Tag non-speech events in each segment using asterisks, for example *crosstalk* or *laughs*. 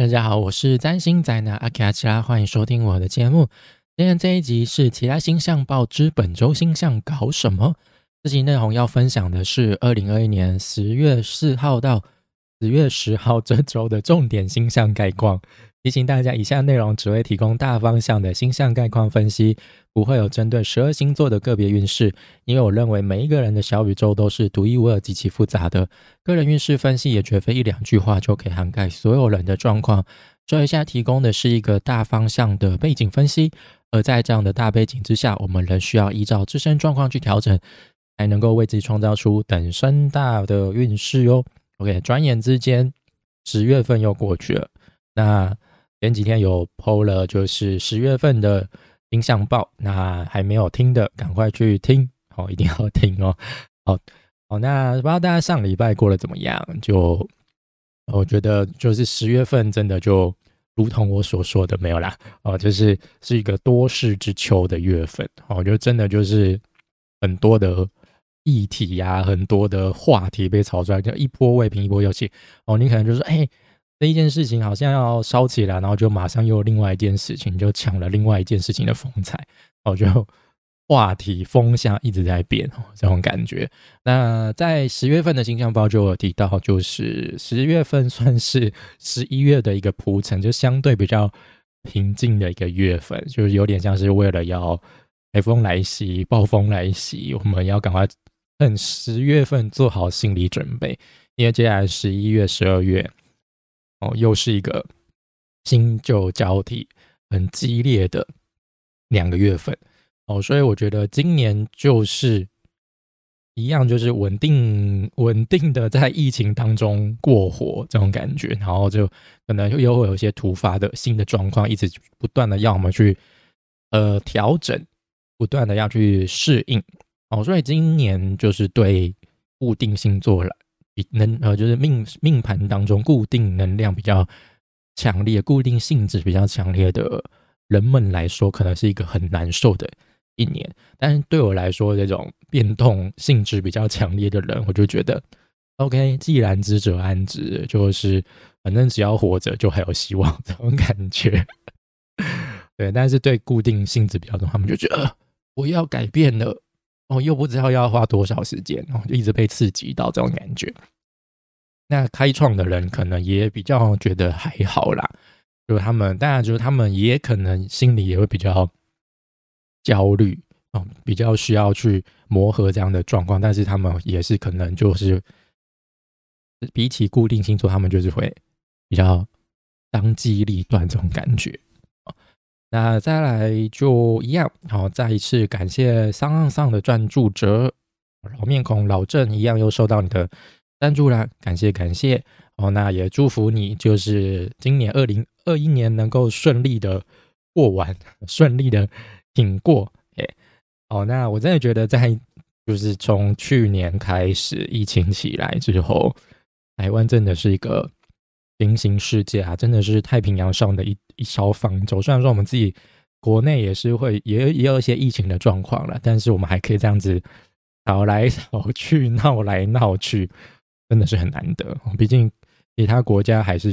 大家好，我是占星宅男阿卡奇拉，欢迎收听我的节目。今天这一集是《其他星象报》之本周星象搞什么？这集内容要分享的是二零二一年十月四号到十月十号这周的重点星象概况。提醒大家，以下内容只会提供大方向的星象概况分析，不会有针对十二星座的个别运势。因为我认为每一个人的小宇宙都是独一无二、极其复杂的，个人运势分析也绝非一两句话就可以涵盖所有人的状况。所以，现在提供的是一个大方向的背景分析，而在这样的大背景之下，我们仍需要依照自身状况去调整，才能够为自己创造出等身大的运势哦。OK，转眼之间，十月份又过去了，那。前几天有 PO 了，就是十月份的音象报，那还没有听的，赶快去听，好，一定要听哦。好，好，那不知道大家上礼拜过得怎么样？就我觉得，就是十月份真的就如同我所说的没有啦，哦，就是是一个多事之秋的月份，哦，就真的就是很多的议题呀，很多的话题被炒出来，就一波未平一波又起。哦，你可能就说，哎。这一件事情好像要烧起来，然后就马上又另外一件事情就抢了另外一件事情的风采，哦，就话题风向一直在变，这种感觉。那在十月份的形象包就有提到，就是十月份算是十一月的一个铺陈，就相对比较平静的一个月份，就是有点像是为了要台风来袭、暴风来袭，我们要赶快趁十月份做好心理准备，因为接下来十一月、十二月。哦，又是一个新旧交替很激烈的两个月份哦，所以我觉得今年就是一样，就是稳定稳定的在疫情当中过活这种感觉，然后就可能又会有一些突发的新的状况，一直不断的要我们去呃调整，不断的要去适应哦，所以今年就是对固定星座了。能呃，就是命命盘当中固定能量比较强烈、固定性质比较强烈的人们来说，可能是一个很难受的一年。但是对我来说，这种变动性质比较强烈的人，我就觉得 OK，既然知者安之，就是反正只要活着，就还有希望这种感觉。*laughs* 对，但是对固定性质比较重，他们就觉得我要改变了。哦，又不知道要花多少时间，哦，就一直被刺激到这种感觉。那开创的人可能也比较觉得还好啦，就是他们，当然就是他们也可能心里也会比较焦虑，哦，比较需要去磨合这样的状况。但是他们也是可能就是比起固定星座，他们就是会比较当机立断这种感觉。那再来就一样，好，再一次感谢商岸上的赞助者老面孔老郑一样又收到你的赞助啦，感谢感谢哦，那也祝福你，就是今年二零二一年能够顺利的过完，顺利的挺过，哎，好，那我真的觉得在就是从去年开始疫情起来之后，台湾真的是一个。平行世界啊，真的是太平洋上的一一艘方舟。虽然说我们自己国内也是会也也有一些疫情的状况了，但是我们还可以这样子吵来吵去、闹来闹去，真的是很难得。毕竟其他国家还是，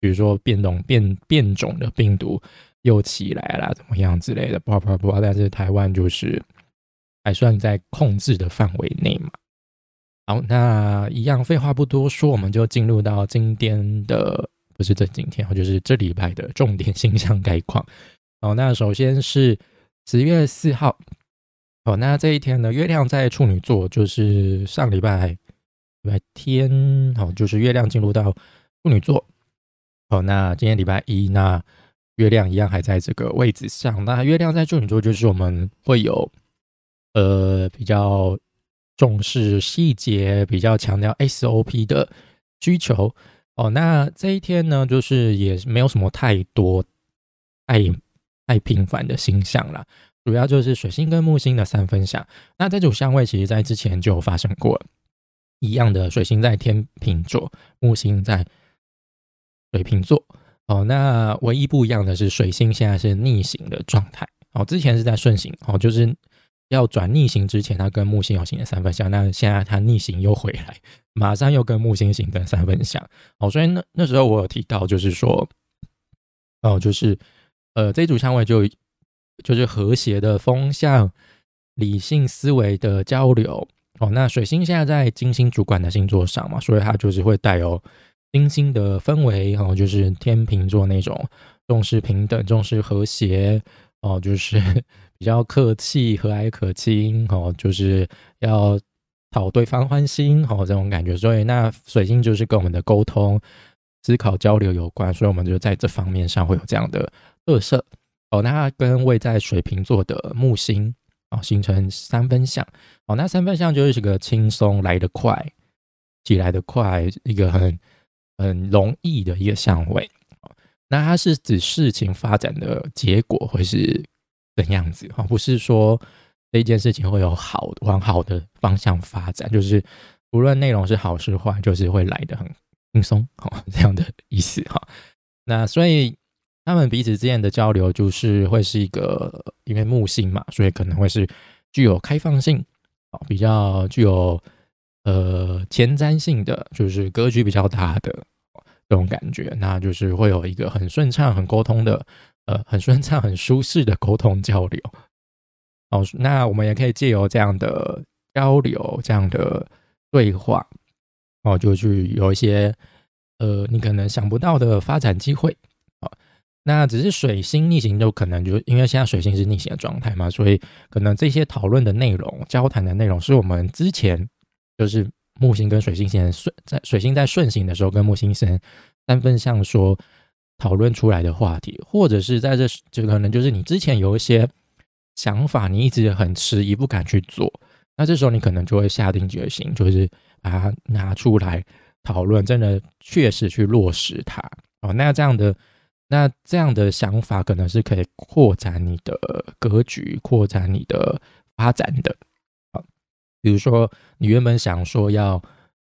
比如说变动变变种的病毒又起来了，怎么样之类的，不不不，但是台湾就是还算在控制的范围内嘛。好，那一样废话不多说，我们就进入到今天的，不是这今天，就是这礼拜的重点星象概况。好，那首先是十月四号，好，那这一天呢，月亮在处女座，就是上礼拜礼拜天，好，就是月亮进入到处女座。好，那今天礼拜一，那月亮一样还在这个位置上。那月亮在处女座，就是我们会有呃比较。重视细节，比较强调 SOP 的需求哦。那这一天呢，就是也没有什么太多太太频繁的星象了，主要就是水星跟木星的三分相。那这组相位其实在之前就发生过一样的，水星在天秤座，木星在水瓶座。哦，那唯一不一样的是，水星现在是逆行的状态。哦，之前是在顺行。哦，就是。要转逆行之前，它跟木星有形成三分相，那现在它逆行又回来，马上又跟木星形成三分相。哦，所以那那时候我有提到，就是说，哦，就是呃，这组相位就就是和谐的风向、理性思维的交流。哦，那水星现在在金星主管的星座上嘛，所以它就是会带有金星的氛围，哦，就是天秤座那种重视平等、重视和谐，哦，就是。比较客气、和蔼可亲，哦，就是要讨对方欢心，哦，这种感觉。所以那水星就是跟我们的沟通、思考、交流有关，所以我们就在这方面上会有这样的特色。哦，那它跟位在水瓶座的木星，哦，形成三分相。哦，那三分相就是个轻松来得快、起来的快，一个很很容易的一个相位。那它是指事情发展的结果，会是？的样子哈，不是说这件事情会有好往好的方向发展，就是无论内容是好是坏，就是会来的很轻松哈，*laughs* 这样的意思哈。那所以他们彼此之间的交流，就是会是一个因为木星嘛，所以可能会是具有开放性，比较具有呃前瞻性的，就是格局比较大的这种感觉，那就是会有一个很顺畅、很沟通的。呃，很顺畅、很舒适的沟通交流。哦，那我们也可以借由这样的交流、这样的对话，哦，就去有一些呃，你可能想不到的发展机会。啊，那只是水星逆行，就可能就因为现在水星是逆行的状态嘛，所以可能这些讨论的内容、交谈的内容，是我们之前就是木星跟水星先顺在水星在顺行的时候，跟木星先三分相说。讨论出来的话题，或者是在这，就可能就是你之前有一些想法，你一直很迟疑不敢去做，那这时候你可能就会下定决心，就是把它拿出来讨论，真的确实去落实它哦。那这样的，那这样的想法可能是可以扩展你的格局，扩展你的发展的啊。比如说，你原本想说要。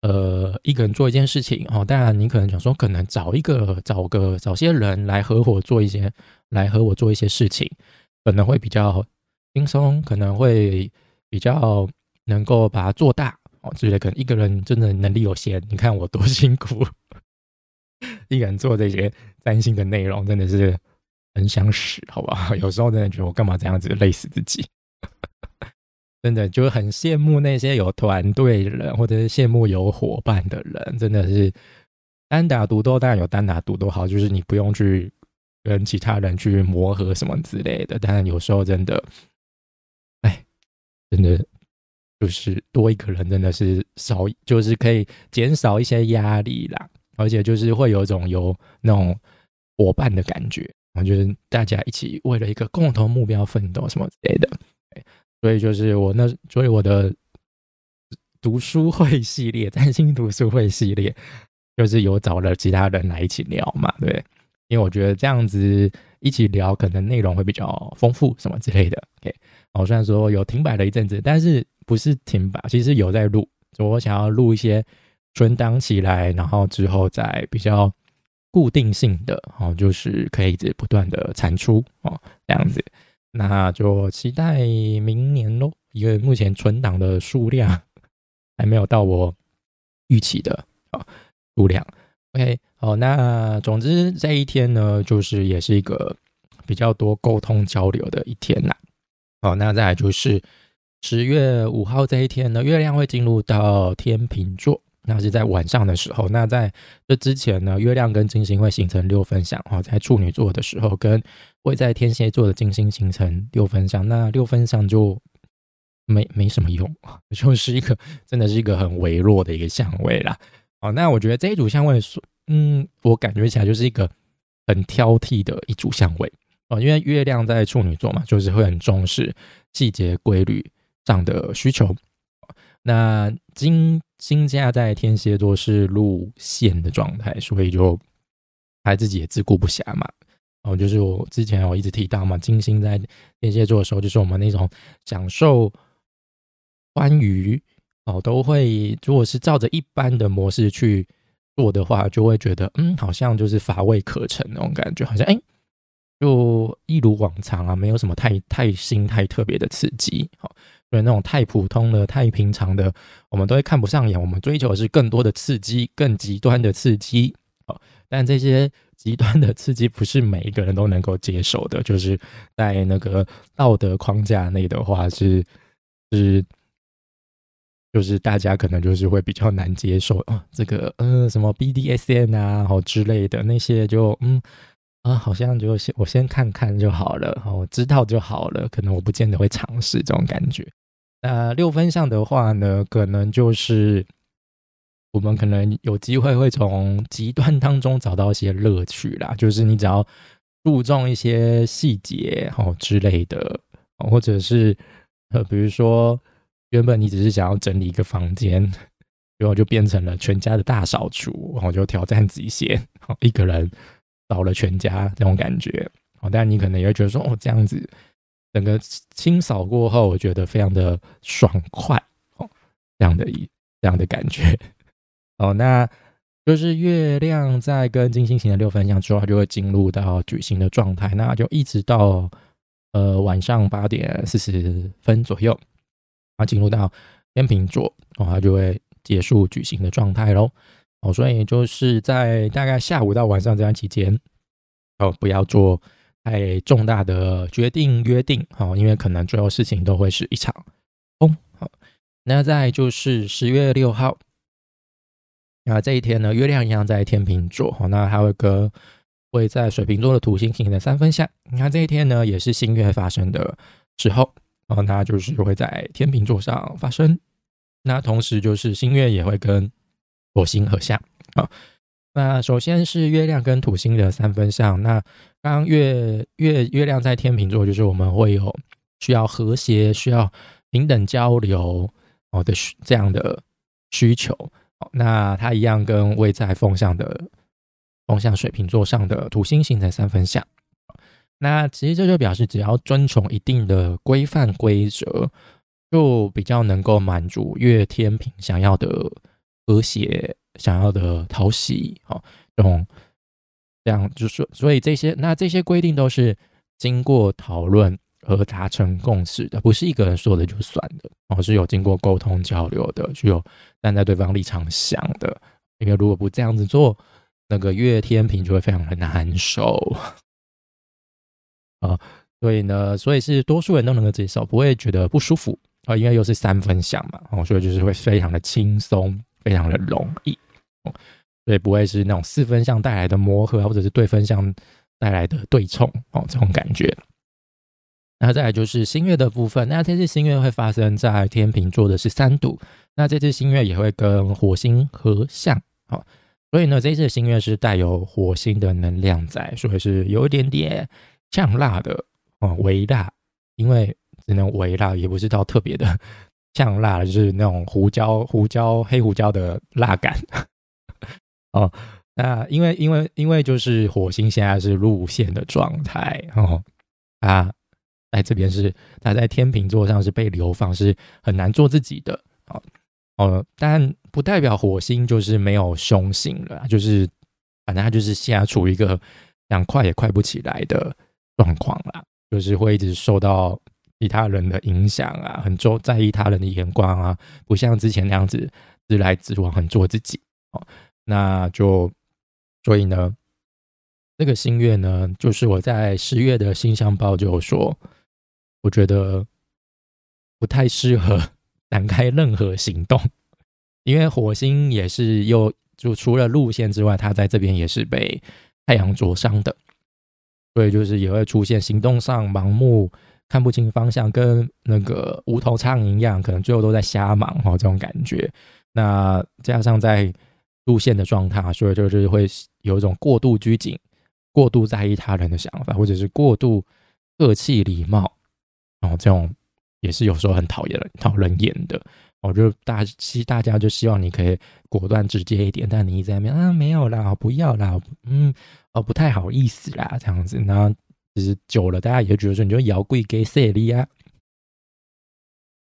呃，一个人做一件事情哦，当然你可能想说，可能找一个、找个、找些人来合伙做一些，来和我做一些事情，可能会比较轻松，可能会比较能够把它做大哦。之类可能一个人真的能力有限，你看我多辛苦，*laughs* 一个人做这些担心的内容，真的是很想死，好不好？有时候真的觉得我干嘛这样子累死自己。真的就很羡慕那些有团队的人，或者是羡慕有伙伴的人。真的是单打独斗，当然有单打独斗好，就是你不用去跟其他人去磨合什么之类的。但有时候真的，哎，真的就是多一个人，真的是少，就是可以减少一些压力啦。而且就是会有一种有那种伙伴的感觉，我觉得大家一起为了一个共同目标奋斗什么之类的。所以就是我那，所以我的读书会系列，占星读书会系列，就是有找了其他人来一起聊嘛，对，因为我觉得这样子一起聊，可能内容会比较丰富，什么之类的。OK，我虽然说有停摆了一阵子，但是不是停摆，其实有在录，我想要录一些存档起来，然后之后再比较固定性的，哦，就是可以一直不断的产出哦，这样子。那就期待明年喽，因为目前存档的数量还没有到我预期的啊数量。OK，好，那总之这一天呢，就是也是一个比较多沟通交流的一天呐。好，那再来就是十月五号这一天呢，月亮会进入到天秤座。那是在晚上的时候。那在这之前呢，月亮跟金星会形成六分相哦，在处女座的时候，跟会在天蝎座的金星形成六分相。那六分相就没没什么用，*laughs* 就是一个真的是一个很微弱的一个相位啦。哦，那我觉得这一组相位，嗯，我感觉起来就是一个很挑剔的一组相位哦，因为月亮在处女座嘛，就是会很重视细节规律上的需求。那金星家在天蝎座是路线的状态，所以就他自己也自顾不暇嘛。哦，就是我之前我一直提到嘛，金星在天蝎座的时候，就是我们那种享受欢愉哦，都会如果是照着一般的模式去做的话，就会觉得嗯，好像就是乏味可陈那种感觉，好像哎，就一如往常啊，没有什么太太新、太特别的刺激。好，对那种太普通的、太平常的，我们都会看不上眼。我们追求的是更多的刺激、更极端的刺激。好，但这些极端的刺激不是每一个人都能够接受的。就是在那个道德框架内的话，是是，就是大家可能就是会比较难接受啊。这个嗯，什么 BDSN 啊，好之类的那些，就嗯。啊，好像就先我先看看就好了，我知道就好了，可能我不见得会尝试这种感觉。那六分项的话呢，可能就是我们可能有机会会从极端当中找到一些乐趣啦，就是你只要注重一些细节哦之类的，或者是呃，比如说原本你只是想要整理一个房间，然后就变成了全家的大扫除，然后就挑战极限，好一个人。倒了全家这种感觉，哦，但你可能也会觉得说，哦，这样子整个清扫过后，我觉得非常的爽快，哦，这样的一这样的感觉，哦，那就是月亮在跟金星型的六分相之后，它就会进入到矩形的状态，那就一直到呃晚上八点四十分左右，它进入到天秤座，哦，它就会结束矩形的状态喽。哦，所以就是在大概下午到晚上这段期间，哦，不要做太重大的决定约定，哦，因为可能最后事情都会是一场空。好，那再就是十月六号，那这一天呢，月亮一样在天秤座，哦，那还会跟会在水瓶座的土星形成三分相。你看这一天呢，也是新月发生的时候，哦，那就是会在天秤座上发生。那同时就是新月也会跟火星合相啊，那首先是月亮跟土星的三分相。那刚月月月亮在天秤座，就是我们会有需要和谐、需要平等交流哦的需这样的需求。那它一样跟位在风向的风向水瓶座上的土星形成三分相。那其实这就表示，只要遵从一定的规范规则，就比较能够满足月天平想要的。和谐想要的讨喜，好，这种这样就是，所以这些那这些规定都是经过讨论和达成共识的，不是一个人说的就算的，哦，是有经过沟通交流的，是有站在对方立场想的。因为如果不这样子做，那个月天平就会非常的难受啊。所以呢，所以是多数人都能够接受，不会觉得不舒服啊，因为又是三分享嘛，哦，所以就是会非常的轻松。非常的容易，所以不会是那种四分相带来的磨合，或者是对分相带来的对冲哦，这种感觉。那再来就是新月的部分，那这次新月会发生在天秤座的十三度，那这次新月也会跟火星合相，好，所以呢，这次新月是带有火星的能量在，所以是有一点点呛辣的哦，微辣，因为只能微辣，也不是到特别的。像辣就是那种胡椒、胡椒、黑胡椒的辣感 *laughs* 哦。那因为因为因为就是火星现在是路线的状态哦，啊，在这边是它在天秤座上是被流放，是很难做自己的哦哦。但不代表火星就是没有凶性了，就是反正它就是现在处于一个想快也快不起来的状况啦，就是会一直受到。其他人的影响啊，很重在意他人的眼光啊，不像之前那样子直来直往，很做自己哦。那就所以呢，这个新月呢，就是我在十月的星象报就说，我觉得不太适合 *laughs* 展开任何行动，因为火星也是又就除了路线之外，它在这边也是被太阳灼伤的，所以就是也会出现行动上盲目。看不清方向，跟那个无头苍蝇一样，可能最后都在瞎忙哈，这种感觉。那加上在路线的状态，所以就是会有一种过度拘谨、过度在意他人的想法，或者是过度客气礼貌，然后这种也是有时候很讨厌、讨人厌的。我就大希大家就希望你可以果断直接一点，但你一直在那边啊，没有啦，不要啦，嗯，哦，不太好意思啦，这样子，那。其实久了，大家也会觉得说，你就摇贵给色利啊。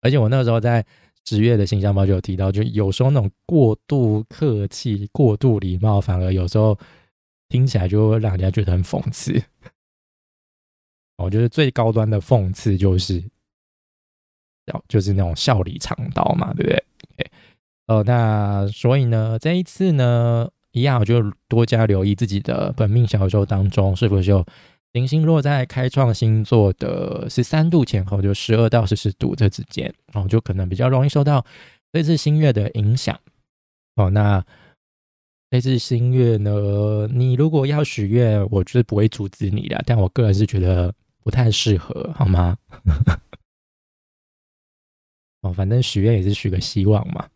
而且我那个时候在十月的形象包就有提到，就有时候那种过度客气、过度礼貌，反而有时候听起来就会让人家觉得很讽刺。我觉得最高端的讽刺就是笑，就是那种笑里藏刀嘛，对不对？哦，那所以呢，这一次呢，一样我就多加留意自己的本命小宇宙当中是否有行星落在开创星座的十三度前后，就十二到十四度这之间，然后就可能比较容易受到这次新月的影响。哦，那这次新月呢，你如果要许愿，我就是不会阻止你的，但我个人是觉得不太适合，好吗？*laughs* 哦，反正许愿也是许个希望嘛。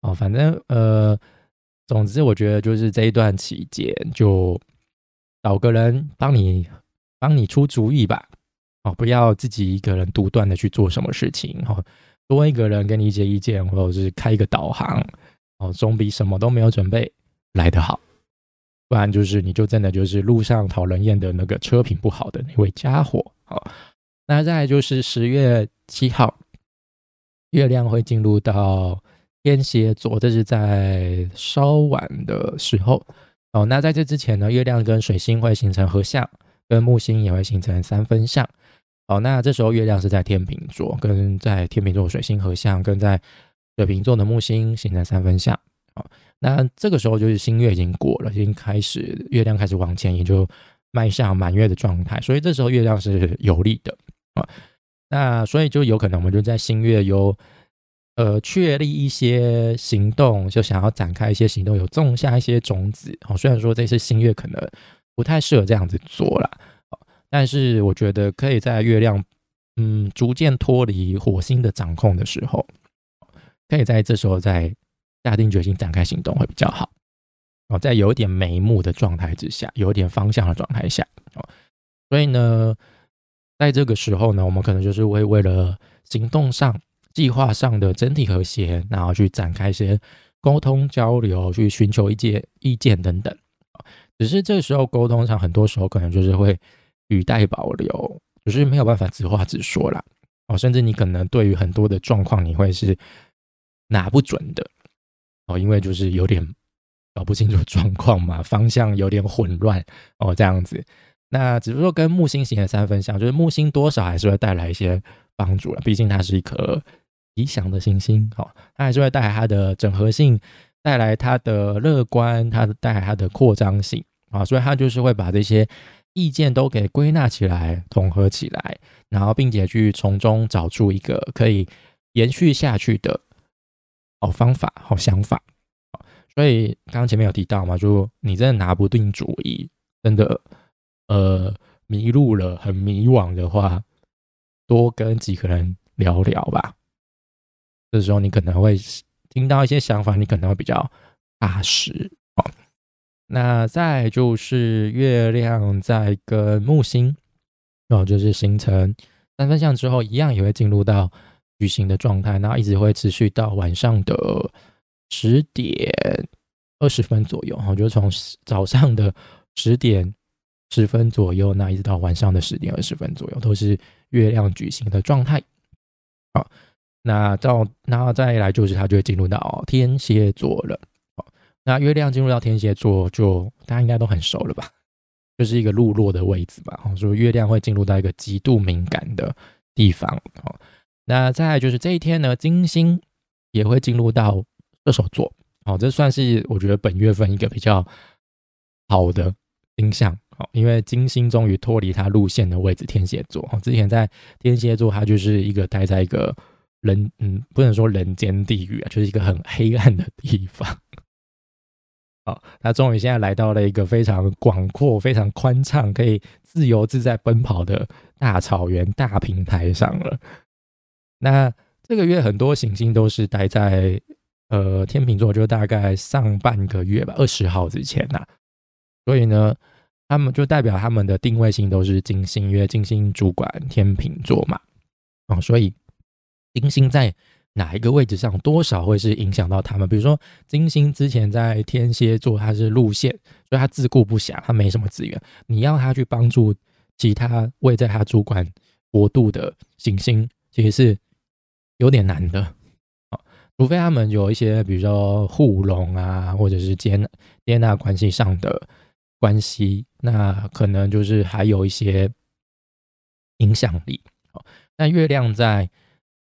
哦，反正呃，总之我觉得就是这一段期间，就找个人帮你帮你出主意吧。哦，不要自己一个人独断的去做什么事情。哦，多一个人给你一些意见，或者是开一个导航，哦，总比什么都没有准备来得好。不然就是你就真的就是路上讨人厌的那个车品不好的那位家伙。好，那再就是十月七号，月亮会进入到。天蝎座，这是在稍晚的时候哦。那在这之前呢，月亮跟水星会形成合相，跟木星也会形成三分相。哦，那这时候月亮是在天秤座，跟在天秤座水星合相，跟在水瓶座的木星形成三分相。哦，那这个时候就是新月已经过了，已经开始月亮开始往前，也就迈向满月的状态。所以这时候月亮是有利的啊。那所以就有可能我们就在新月有。呃，确立一些行动，就想要展开一些行动，有种下一些种子。哦，虽然说这次新月可能不太适合这样子做了，但是我觉得可以在月亮嗯逐渐脱离火星的掌控的时候，可以在这时候再下定决心展开行动会比较好。哦，在有点眉目的状态之下，有点方向的状态下，哦，所以呢，在这个时候呢，我们可能就是会为了行动上。计划上的整体和谐，然后去展开一些沟通交流，去寻求一些意见等等只是这时候沟通上，很多时候可能就是会语带保留，就是没有办法直话直说啦。哦。甚至你可能对于很多的状况，你会是拿不准的哦，因为就是有点搞不清楚状况嘛，方向有点混乱哦，这样子。那只是说跟木星型的三分相，就是木星多少还是会带来一些帮助了，毕竟它是一颗。理想的行星，好，它还是会带来它的整合性，带来它的乐观，它带来它的扩张性啊，所以它就是会把这些意见都给归纳起来，统合起来，然后并且去从中找出一个可以延续下去的好方法、好想法。所以刚刚前面有提到嘛，就你真的拿不定主意，真的呃迷路了，很迷惘的话，多跟几个人聊聊吧。这时候你可能会听到一些想法，你可能会比较踏实哦。那再就是月亮在跟木星哦，就是形成三分相之后，一样也会进入到矩形的状态，然后一直会持续到晚上的十点二十分左右哈，就从早上的十点十分左右，那一直到晚上的十点二十分左右，都是月亮矩形的状态好。那到，然后再来就是它就会进入到天蝎座了。那月亮进入到天蝎座，就大家应该都很熟了吧？就是一个落落的位置吧。哦，所以月亮会进入到一个极度敏感的地方。哦，那再来就是这一天呢，金星也会进入到射手座。哦，这算是我觉得本月份一个比较好的星象。好，因为金星终于脱离它路线的位置，天蝎座。之前在天蝎座，它就是一个待在一个。人嗯，不能说人间地狱啊，就是一个很黑暗的地方。好，他终于现在来到了一个非常广阔、非常宽敞、可以自由自在奔跑的大草原、大平台上了。那这个月很多行星都是待在呃天秤座，就大概上半个月吧，二十号之前呐。所以呢，他们就代表他们的定位星都是金星，因为金星主管天秤座嘛。哦，所以。金星在哪一个位置上，多少会是影响到他们？比如说，金星之前在天蝎座，它是路线，所以它自顾不暇，它没什么资源。你要他去帮助其他位在他主管国度的行星，其实是有点难的。除非他们有一些，比如说互融啊，或者是接接纳关系上的关系，那可能就是还有一些影响力。那月亮在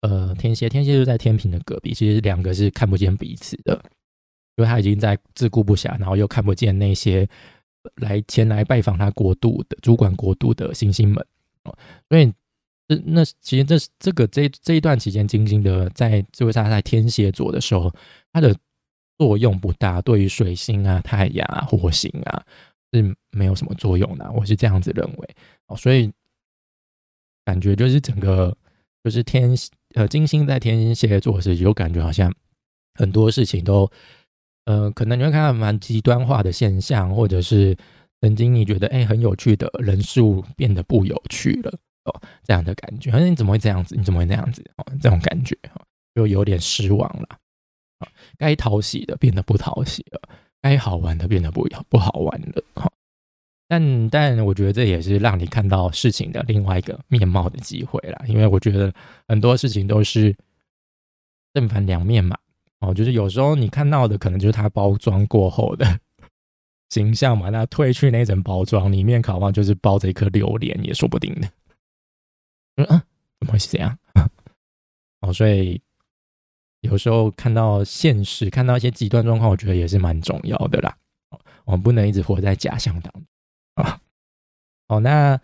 呃天蝎，天蝎就在天平的隔壁，其实两个是看不见彼此的，因为他已经在自顾不暇，然后又看不见那些来前来拜访他国度的主管国度的星星们。哦，所以这那其实这这个这这一段期间，金星的在这位他在天蝎座的时候，它的作用不大，对于水星啊、太阳啊、火星啊是没有什么作用的，我是这样子认为。哦，所以感觉就是整个就是天呃金星在天蝎座时，有感觉好像很多事情都呃，可能你会看到蛮极端化的现象，或者是曾经你觉得哎很有趣的人事物变得不有趣了哦。这样的感觉，反正你怎么会这样子？你怎么会那样子？哦，这种感觉就有点失望了。啊，该讨喜的变得不讨喜了，该好玩的变得不不好玩了。哈，但但我觉得这也是让你看到事情的另外一个面貌的机会啦。因为我觉得很多事情都是正反两面嘛。哦，就是有时候你看到的可能就是它包装过后的 *laughs* 形象嘛。那褪去那层包装，里面渴望就是包着一颗榴莲，也说不定的。嗯，怎么会是这样？哦，所以有时候看到现实，看到一些极端状况，我觉得也是蛮重要的啦。我们不能一直活在假象当中啊。好，那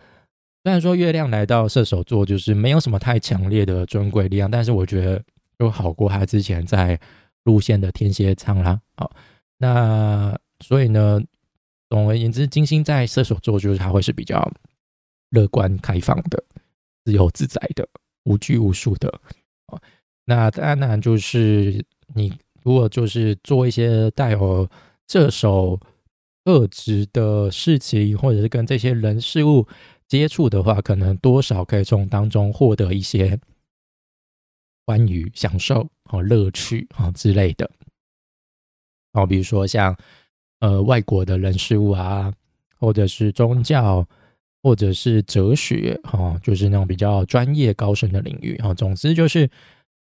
虽然说月亮来到射手座，就是没有什么太强烈的尊贵力量，但是我觉得就好过他之前在路线的天蝎仓啦。好，那所以呢，总而言之，金星在射手座，就是他会是比较乐观开放的。自由自在的，无拘无束的，哦，那当然就是你如果就是做一些带有射手特质的事情，或者是跟这些人事物接触的话，可能多少可以从当中获得一些欢愉、享受、哦乐趣啊之类的，哦，比如说像呃外国的人事物啊，或者是宗教。或者是哲学，哈，就是那种比较专业高深的领域，哈。总之就是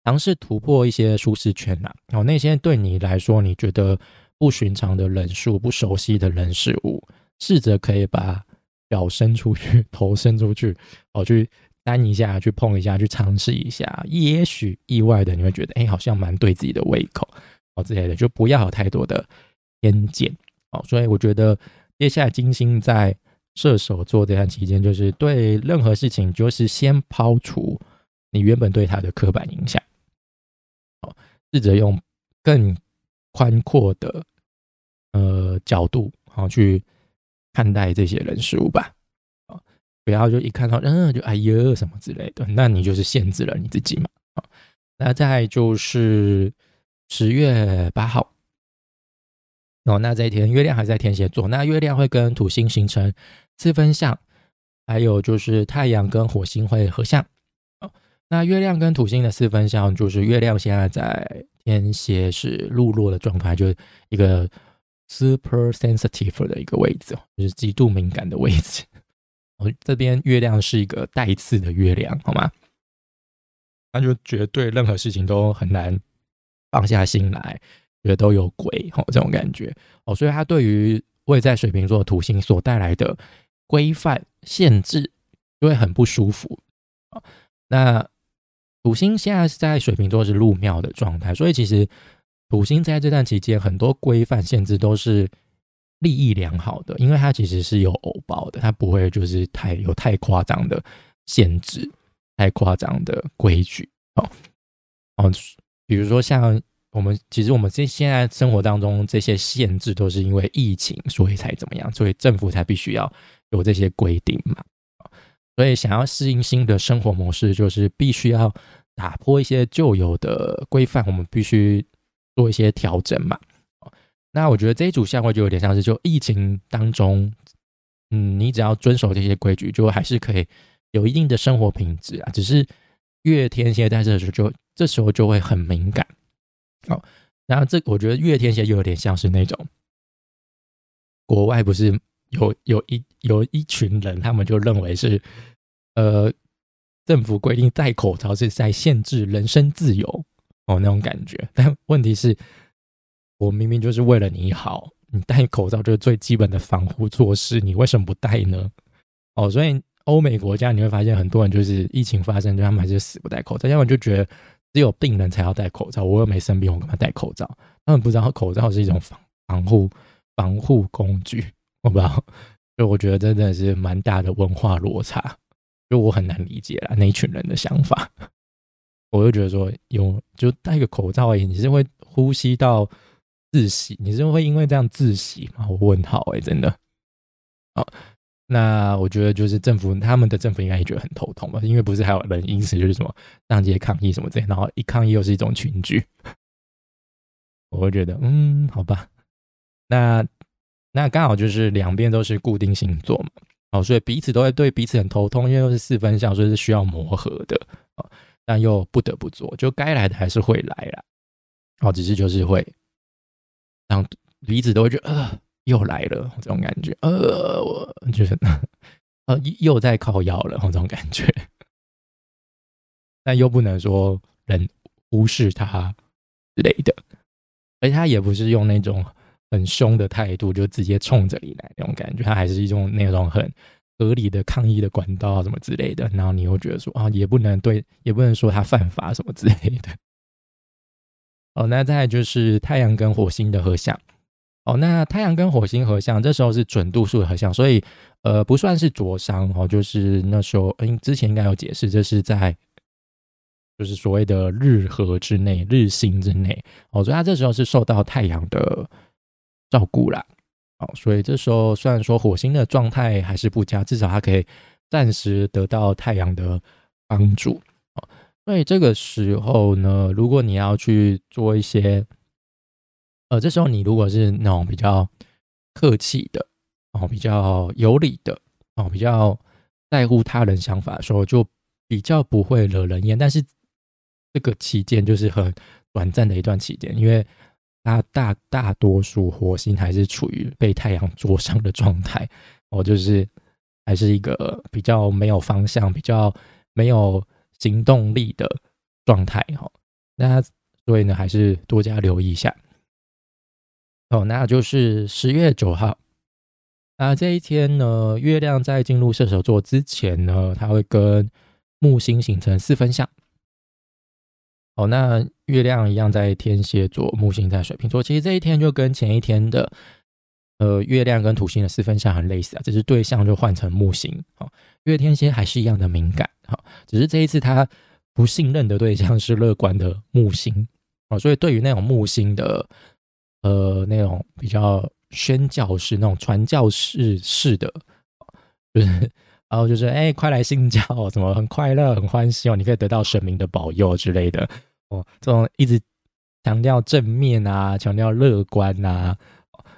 尝试突破一些舒适圈呐。哦，那些对你来说你觉得不寻常的人数、不熟悉的人事物，试着可以把脚伸出去、头伸出去，哦，去单一下、去碰一下、去尝试一下。也许意外的你会觉得，哎，好像蛮对自己的胃口，哦之类的，就不要有太多的偏见。哦，所以我觉得接下来金星在。射手座这段期间，就是对任何事情，就是先抛除你原本对他的刻板印象，哦，试着用更宽阔的呃角度，好去看待这些人事物吧，啊，不要就一看到嗯就哎呀什么之类的，那你就是限制了你自己嘛，啊，那再就是十月八号。哦，那这一天月亮还在天蝎座，那月亮会跟土星形成四分相，还有就是太阳跟火星会合相。那月亮跟土星的四分相，就是月亮现在在天蝎是落落的状态，就是一个 super sensitive 的一个位置，就是极度敏感的位置。*laughs* 哦，这边月亮是一个带刺的月亮，好吗？那就绝对任何事情都很难放下心来。觉得都有鬼哦，这种感觉哦，所以他对于位在水瓶座的土星所带来的规范限制，就会很不舒服啊。那土星现在是在水瓶座是入庙的状态，所以其实土星在这段期间很多规范限制都是利益良好的，因为它其实是有偶包的，它不会就是太有太夸张的限制、太夸张的规矩哦哦，比如说像。我们其实我们这现在生活当中这些限制都是因为疫情，所以才怎么样？所以政府才必须要有这些规定嘛。所以想要适应新的生活模式，就是必须要打破一些旧有的规范，我们必须做一些调整嘛。那我觉得这一组相位就有点像是，就疫情当中，嗯，你只要遵守这些规矩，就还是可以有一定的生活品质啊。只是月天蝎在这时候就这时候就会很敏感。哦，那这我觉得月天蝎就有点像是那种国外不是有有一有一群人，他们就认为是呃政府规定戴口罩是在限制人身自由哦那种感觉。但问题是，我明明就是为了你好，你戴口罩就是最基本的防护措施，你为什么不戴呢？哦，所以欧美国家，你会发现很多人就是疫情发生，就他们还是死不戴口罩，要么就觉得只有病人才要戴口罩，我又没生病，我干嘛戴口罩？他们不知道口罩是一种防防护防护工具，我不知道，就我觉得真的是蛮大的文化落差，就我很难理解了那一群人的想法。我就觉得说，有就戴个口罩而已，你是会呼吸到窒息，你是会因为这样窒息吗？我问号哎，真的。好，那我觉得就是政府他们的政府应该也觉得很头痛吧，因为不是还有人因此就是什么上街抗议什么之类，然后一抗议又是一种群聚。*laughs* 我会觉得，嗯，好吧，那那刚好就是两边都是固定星座嘛，哦，所以彼此都会对彼此很头痛，因为都是四分相，所以是需要磨合的哦。但又不得不做，就该来的还是会来啦。哦，只是就是会让彼此都会觉得，呃，又来了这种感觉，呃，我觉得，呃，又在靠腰了这种感觉，但又不能说人忽视他之类的，而且他也不是用那种很凶的态度，就直接冲着你来那种感觉，他还是一种那种很。合理的抗议的管道，什么之类的，然后你又觉得说啊，也不能对，也不能说他犯法什么之类的。哦，那再就是太阳跟火星的合相。哦，那太阳跟火星合相，这时候是准度数的合相，所以呃不算是灼伤哦，就是那时候嗯之前应该有解释，这是在就是所谓的日合之内，日星之内哦，所以它这时候是受到太阳的照顾啦。好，所以这时候虽然说火星的状态还是不佳，至少它可以暂时得到太阳的帮助。哦，所以这个时候呢，如果你要去做一些，呃，这时候你如果是那种比较客气的，哦，比较有理的，哦，比较在乎他人想法的时候，就比较不会惹人厌。但是这个期间就是很短暂的一段期间，因为。大大大多数火星还是处于被太阳灼伤的状态，哦，就是还是一个比较没有方向、比较没有行动力的状态，哈。那所以呢，还是多加留意一下。哦，那就是十月九号，那这一天呢，月亮在进入射手座之前呢，它会跟木星形成四分相。哦，那月亮一样在天蝎座，木星在水瓶座。其实这一天就跟前一天的，呃，月亮跟土星的四分相很类似啊，只是对象就换成木星。哦，月天蝎还是一样的敏感，哈，只是这一次他不信任的对象是乐观的木星。哦，所以对于那种木星的，呃，那种比较宣教式、那种传教士式的，就是，然后就是，哎，快来信教哦，*laughs* 怎么很快乐、很欢喜哦，你可以得到神明的保佑之类的。哦，这种一直强调正面啊，强调乐观呐，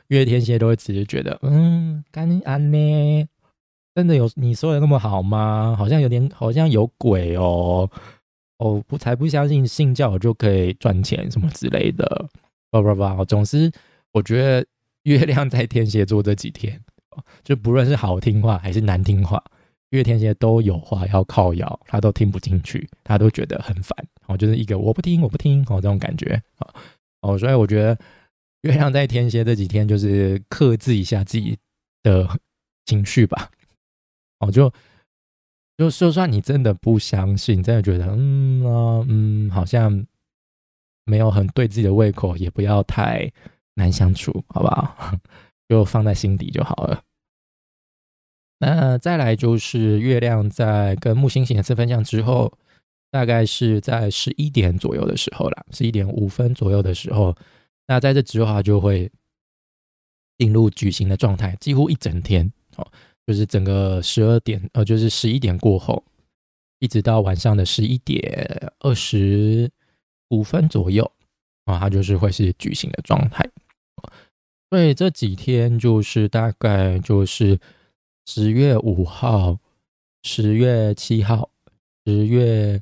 月天蝎都会直接觉得，嗯，干安呢，真的有你说的那么好吗？好像有点，好像有鬼哦，哦，不才不相信信教就可以赚钱什么之类的，不不不，总之我觉得月亮在天蝎座这几天，就不论是好听话还是难听话。月天蝎都有话要靠摇，他都听不进去，他都觉得很烦，哦，就是一个我不听我不听哦这种感觉啊，哦，所以我觉得月亮在天蝎这几天就是克制一下自己的情绪吧，哦，就就就算你真的不相信，真的觉得嗯啊嗯好像没有很对自己的胃口，也不要太难相处，好不好？*laughs* 就放在心底就好了。那再来就是月亮在跟木星形成四分相之后，大概是在十一点左右的时候啦，十一点五分左右的时候，那在这之后它就会进入矩形的状态，几乎一整天哦，就是整个十二点呃，就是十一点过后，一直到晚上的十一点二十五分左右啊，它就是会是矩形的状态。所以这几天就是大概就是。十月五号、十月七号、十月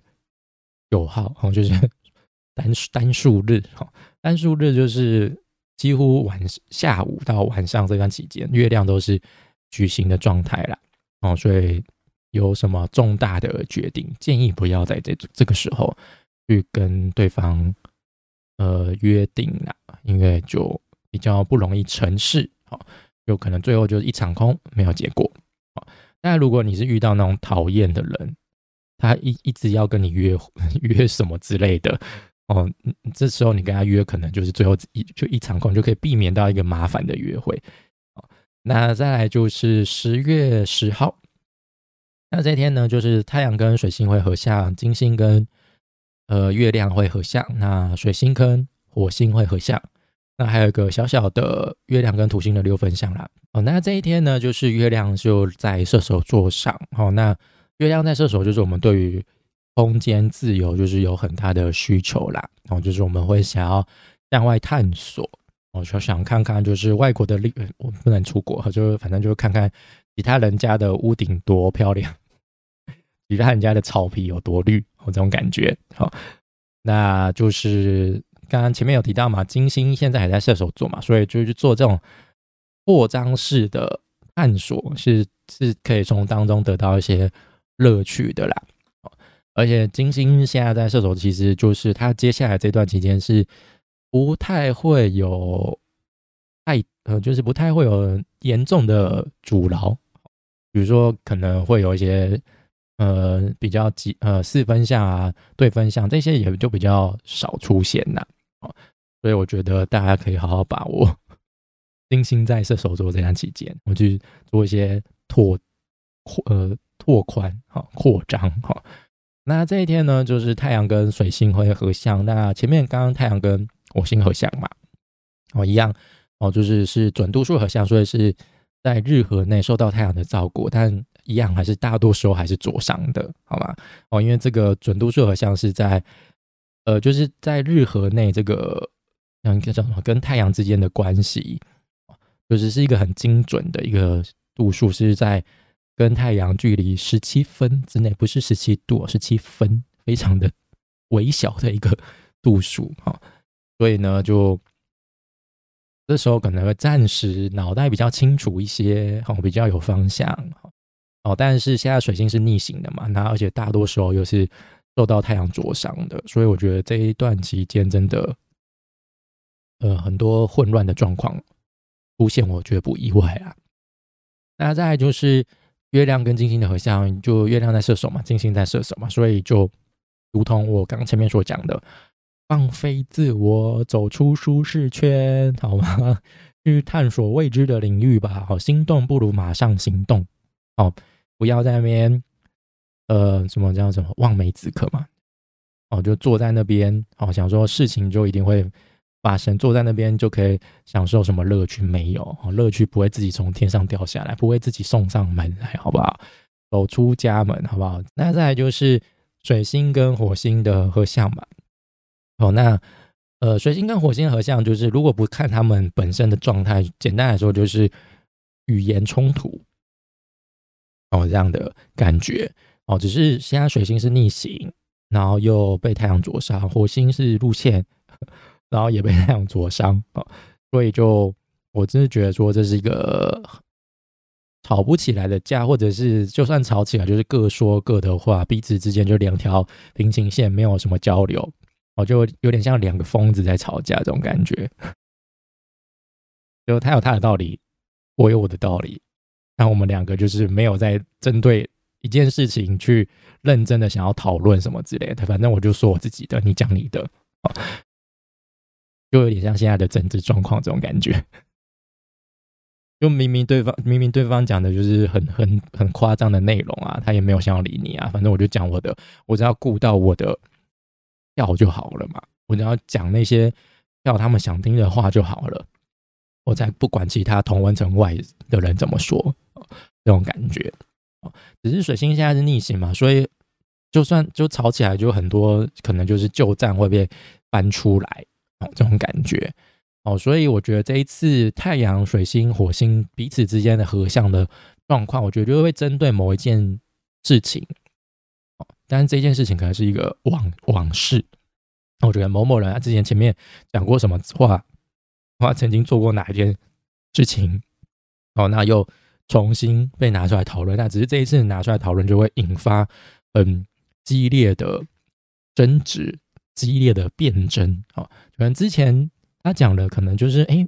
九号，哦，就是 *laughs* 单单数日，哈，单数日就是几乎晚下午到晚上这段期间，月亮都是矩形的状态啦，哦，所以有什么重大的决定，建议不要在这这个时候去跟对方呃约定啦，因为就比较不容易成事，好。有可能最后就是一场空，没有结果。但如果你是遇到那种讨厌的人，他一一直要跟你约 *laughs* 约什么之类的，哦，这时候你跟他约，可能就是最后一就一场空，就可以避免到一个麻烦的约会。那再来就是十月十号，那这天呢，就是太阳跟水星会合相，金星跟呃月亮会合相，那水星跟火星会合相，那还有一个小小的月亮跟土星的六分相啦。哦，那这一天呢，就是月亮就在射手座上，哦，那月亮在射手，就是我们对于空间自由就是有很大的需求啦，哦，就是我们会想要向外探索。我就想看看，就是外国的绿，我不能出国，就反正就看看其他人家的屋顶多漂亮，*laughs* 其他人家的草皮有多绿，哦这种感觉。好，那就是刚刚前面有提到嘛，金星现在还在射手座嘛，所以就是做这种扩张式的探索，是是可以从当中得到一些乐趣的啦。而且金星现在在射手，其实就是他接下来这段期间是。不太会有太呃，就是不太会有严重的阻挠，比如说可能会有一些呃比较几呃四分相啊、对分相这些也就比较少出现呐。所以我觉得大家可以好好把握金星在射手座这段期间，我去做一些拓扩呃拓宽哈扩张哈。那这一天呢，就是太阳跟水星会合相。那前面刚刚太阳跟火星合相嘛，哦，一样哦，就是是准度数合相，所以是在日和内受到太阳的照顾，但一样还是大多时候还是灼伤的，好吗？哦，因为这个准度数合相是在呃，就是在日河内这个像一个叫什么跟太阳之间的关系，就是是一个很精准的一个度数，是在跟太阳距离十七分之内，不是十七度，十七分，非常的微小的一个度数，哈。所以呢，就这时候可能会暂时脑袋比较清楚一些，哦，比较有方向，哦。但是现在水星是逆行的嘛，那而且大多时候又是受到太阳灼伤的，所以我觉得这一段期间真的，呃，很多混乱的状况出现，我觉得不意外啊。那再就是月亮跟金星的合相，就月亮在射手嘛，金星在射手嘛，所以就如同我刚前面所讲的。放飞自我，走出舒适圈，好吗？*laughs* 去探索未知的领域吧。好，心动不如马上行动。好，不要在那边，呃，什么叫什么望梅止渴嘛？哦，就坐在那边，哦，想说事情就一定会发生，坐在那边就可以享受什么乐趣没有？哦，乐趣不会自己从天上掉下来，不会自己送上门来，好不好？走出家门，好不好？那再来就是水星跟火星的合相嘛。哦，那呃，水星跟火星合相，就是如果不看他们本身的状态，简单来说就是语言冲突哦，这样的感觉哦。只是现在水星是逆行，然后又被太阳灼伤，火星是路线，*laughs* 然后也被太阳灼伤哦，所以就我真的觉得说这是一个吵不起来的架，或者是就算吵起来，就是各说各的话，彼此之间就两条平行线，没有什么交流。哦，就有点像两个疯子在吵架这种感觉，就他有他的道理，我有我的道理，那我们两个就是没有在针对一件事情去认真的想要讨论什么之类的，反正我就说我自己的，你讲你的，就有点像现在的政治状况这种感觉，*laughs* 就明明对方明明对方讲的就是很很很夸张的内容啊，他也没有想要理你啊，反正我就讲我的，我只要顾到我的。票就好了嘛，我只要讲那些要他们想听的话就好了，我才不管其他同温层外的人怎么说，这种感觉只是水星现在是逆行嘛，所以就算就吵起来，就很多可能就是旧账会被搬出来哦，这种感觉哦，所以我觉得这一次太阳、水星、火星彼此之间的合相的状况，我觉得就会针对某一件事情哦。但是这件事情可能是一个往往事，我觉得某某人他之前前面讲过什么话，他曾经做过哪一件事情，哦，那又重新被拿出来讨论。那只是这一次拿出来讨论，就会引发很激烈的争执、激烈的辩争。哦，可能之前他讲的可能就是哎，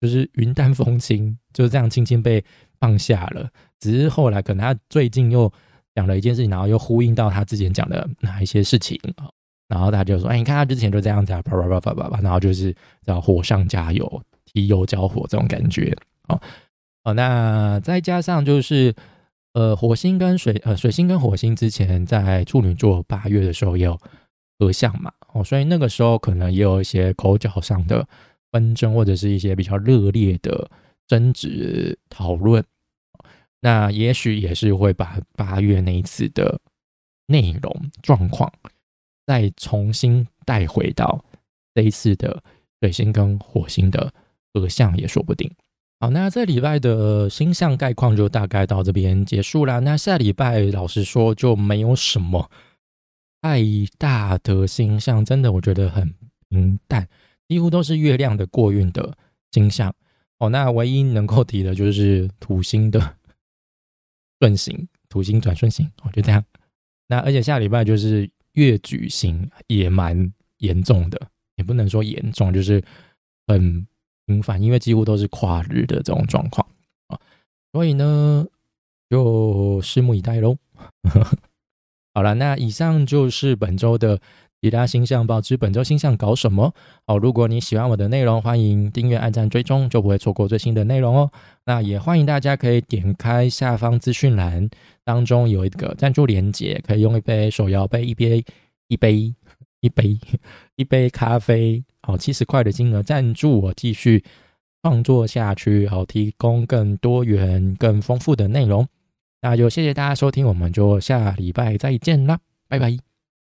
就是云淡风轻，就是这样轻轻被放下了，只是后来可能他最近又讲了一件事情，然后又呼应到他之前讲的哪一些事情啊，然后他就说：“哎，你看他之前就这样子啊，叭叭叭叭叭叭，然后就是叫火上加油，提油交火这种感觉。”哦哦，那再加上就是呃，火星跟水呃，水星跟火星之前在处女座八月的时候也有合相嘛，哦，所以那个时候可能也有一些口角上的纷争，或者是一些比较热烈的争执讨论。那也许也是会把八月那一次的内容状况再重新带回到这一次的水星跟火星的合相也说不定。好，那这礼拜的星象概况就大概到这边结束啦。那下礼拜老实说就没有什么太大的星象，真的我觉得很平淡，几乎都是月亮的过运的星象。哦，那唯一能够提的就是土星的。*laughs* 顺行，土星转顺行，我就这样。那而且下礼拜就是月举行，也蛮严重的，也不能说严重，就是很频繁，因为几乎都是跨日的这种状况啊。所以呢，就拭目以待喽。*laughs* 好了，那以上就是本周的。其他星象报之本周星象搞什么？哦，如果你喜欢我的内容，欢迎订阅、按赞、追踪，就不会错过最新的内容哦。那也欢迎大家可以点开下方资讯栏当中有一个赞助连接，可以用一杯手摇杯、一杯、一杯、一杯、*laughs* 一杯咖啡，好，七十块的金额赞助我继续创作下去，好，提供更多元、更丰富的内容。那就谢谢大家收听，我们就下礼拜再见啦，拜拜。